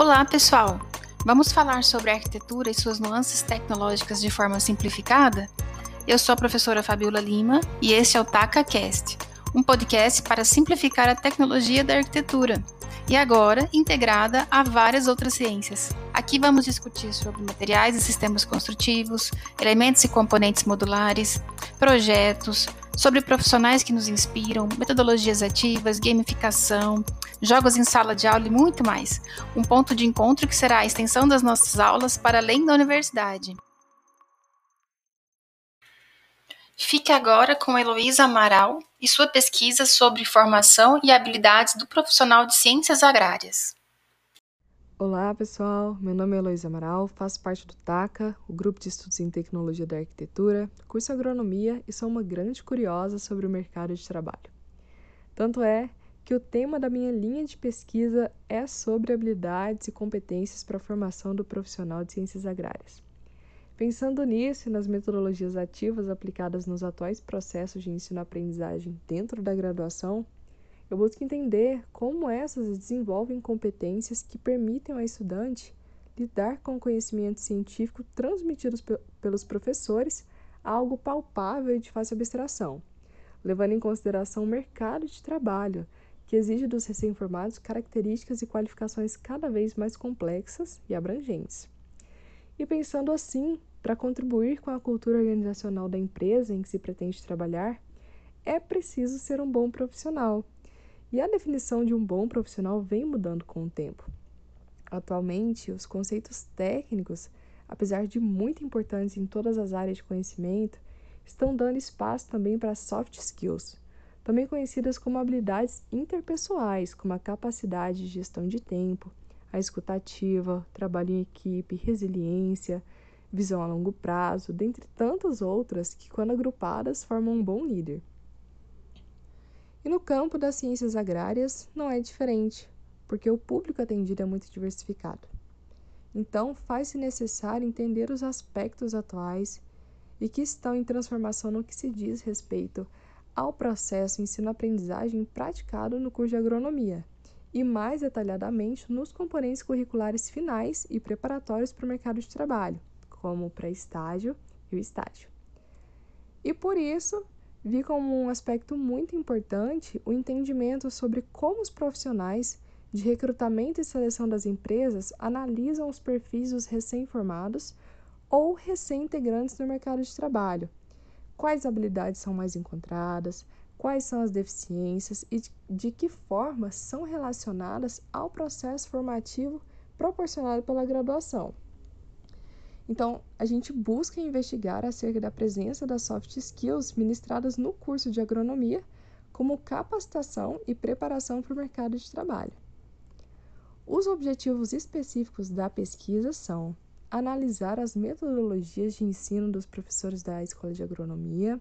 Olá, pessoal! Vamos falar sobre a arquitetura e suas nuances tecnológicas de forma simplificada? Eu sou a professora Fabiola Lima e este é o TacaCast, um podcast para simplificar a tecnologia da arquitetura e agora integrada a várias outras ciências. Aqui vamos discutir sobre materiais e sistemas construtivos, elementos e componentes modulares, projetos, sobre profissionais que nos inspiram, metodologias ativas, gamificação, jogos em sala de aula e muito mais. Um ponto de encontro que será a extensão das nossas aulas para além da universidade. Fique agora com Heloísa Amaral e sua pesquisa sobre formação e habilidades do profissional de ciências agrárias. Olá, pessoal. Meu nome é Heloísa Amaral, faço parte do TACA, o Grupo de Estudos em Tecnologia da Arquitetura, curso Agronomia e sou uma grande curiosa sobre o mercado de trabalho. Tanto é que o tema da minha linha de pesquisa é sobre habilidades e competências para a formação do profissional de ciências agrárias. Pensando nisso e nas metodologias ativas aplicadas nos atuais processos de ensino-aprendizagem dentro da graduação, eu busco entender como essas desenvolvem competências que permitem ao estudante lidar com o conhecimento científico transmitido pelos professores algo palpável e de fácil abstração, levando em consideração o mercado de trabalho, que exige dos recém-formados características e qualificações cada vez mais complexas e abrangentes. E pensando assim, para contribuir com a cultura organizacional da empresa em que se pretende trabalhar, é preciso ser um bom profissional. E a definição de um bom profissional vem mudando com o tempo. Atualmente, os conceitos técnicos, apesar de muito importantes em todas as áreas de conhecimento, estão dando espaço também para soft skills, também conhecidas como habilidades interpessoais, como a capacidade de gestão de tempo, a escutativa, trabalho em equipe, resiliência, visão a longo prazo, dentre tantas outras que, quando agrupadas, formam um bom líder. E no campo das ciências agrárias não é diferente, porque o público atendido é muito diversificado. Então, faz-se necessário entender os aspectos atuais e que estão em transformação no que se diz respeito ao processo ensino-aprendizagem praticado no curso de agronomia e, mais detalhadamente, nos componentes curriculares finais e preparatórios para o mercado de trabalho, como o pré-estágio e o estágio. E por isso, vi como um aspecto muito importante o entendimento sobre como os profissionais de recrutamento e seleção das empresas analisam os perfis dos recém-formados ou recém-integrantes no mercado de trabalho. Quais habilidades são mais encontradas, quais são as deficiências? E de que forma são relacionadas ao processo formativo proporcionado pela graduação. Então, a gente busca investigar acerca da presença das soft skills ministradas no curso de agronomia como capacitação e preparação para o mercado de trabalho. Os objetivos específicos da pesquisa são analisar as metodologias de ensino dos professores da Escola de Agronomia,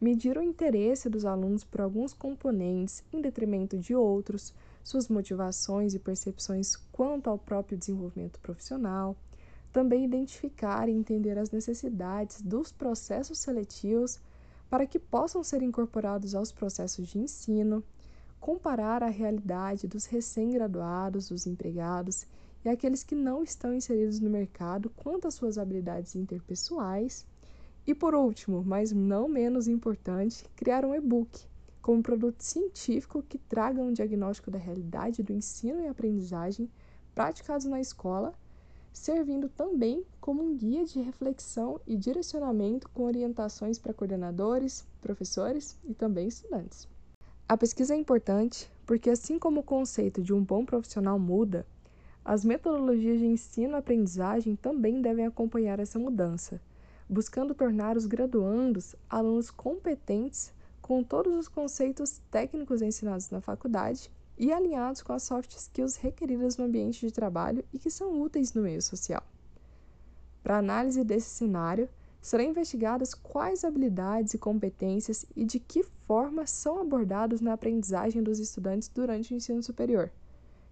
medir o interesse dos alunos por alguns componentes em detrimento de outros, suas motivações e percepções quanto ao próprio desenvolvimento profissional, também identificar e entender as necessidades dos processos seletivos para que possam ser incorporados aos processos de ensino, comparar a realidade dos recém-graduados, dos empregados e aqueles que não estão inseridos no mercado quanto às suas habilidades interpessoais. E por último, mas não menos importante, criar um e-book como produto científico que traga um diagnóstico da realidade do ensino e aprendizagem praticados na escola, servindo também como um guia de reflexão e direcionamento com orientações para coordenadores, professores e também estudantes. A pesquisa é importante porque, assim como o conceito de um bom profissional muda, as metodologias de ensino-aprendizagem também devem acompanhar essa mudança, buscando tornar os graduandos alunos competentes com todos os conceitos técnicos ensinados na faculdade e alinhados com as soft skills requeridas no ambiente de trabalho e que são úteis no meio social. Para análise desse cenário, serão investigadas quais habilidades e competências e de que forma são abordados na aprendizagem dos estudantes durante o ensino superior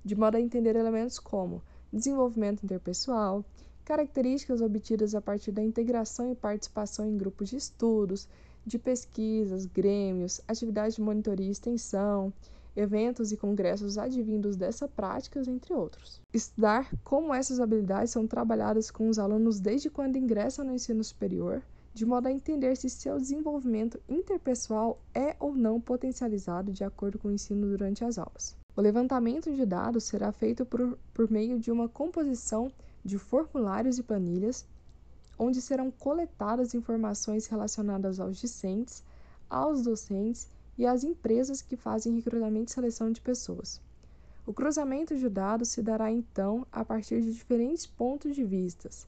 de modo a entender elementos como desenvolvimento interpessoal, características obtidas a partir da integração e participação em grupos de estudos, de pesquisas, grêmios, atividades de monitoria e extensão, eventos e congressos advindos dessa prática, entre outros. Estudar como essas habilidades são trabalhadas com os alunos desde quando ingressam no ensino superior, de modo a entender se seu desenvolvimento interpessoal é ou não potencializado de acordo com o ensino durante as aulas. O levantamento de dados será feito por, por meio de uma composição de formulários e planilhas, onde serão coletadas informações relacionadas aos discentes, aos docentes e às empresas que fazem recrutamento e seleção de pessoas. O cruzamento de dados se dará então a partir de diferentes pontos de vistas,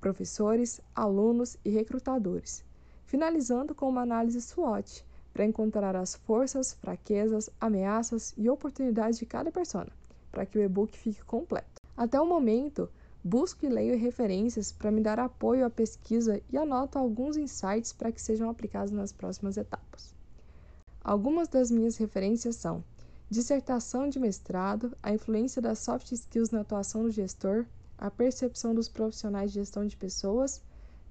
professores, alunos e recrutadores, finalizando com uma análise SWOT para encontrar as forças, fraquezas, ameaças e oportunidades de cada persona, para que o e-book fique completo. Até o momento, busco e leio referências para me dar apoio à pesquisa e anoto alguns insights para que sejam aplicados nas próximas etapas. Algumas das minhas referências são dissertação de mestrado, a influência das soft skills na atuação do gestor, a percepção dos profissionais de gestão de pessoas,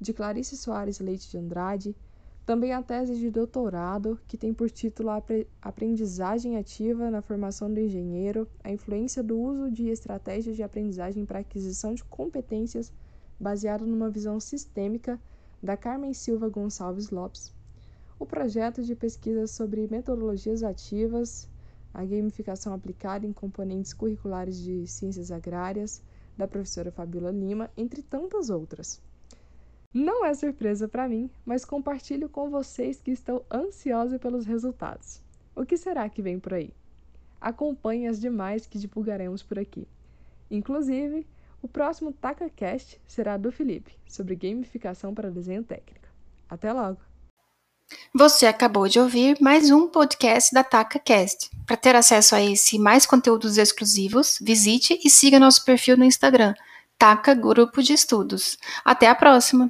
de Clarice Soares Leite de Andrade, também a tese de doutorado, que tem por título Aprendizagem Ativa na Formação do Engenheiro, a influência do uso de estratégias de aprendizagem para aquisição de competências baseado numa visão sistêmica, da Carmen Silva Gonçalves Lopes. O projeto de pesquisa sobre metodologias ativas, a gamificação aplicada em componentes curriculares de ciências agrárias, da professora Fabiola Lima, entre tantas outras. Não é surpresa para mim, mas compartilho com vocês que estou ansiosa pelos resultados. O que será que vem por aí? Acompanhe as demais que divulgaremos por aqui. Inclusive, o próximo TacaCast será do Felipe, sobre gamificação para desenho técnico. Até logo! Você acabou de ouvir mais um podcast da TacaCast. Para ter acesso a esse e mais conteúdos exclusivos, visite e siga nosso perfil no Instagram, Taca Grupo de Estudos. Até a próxima!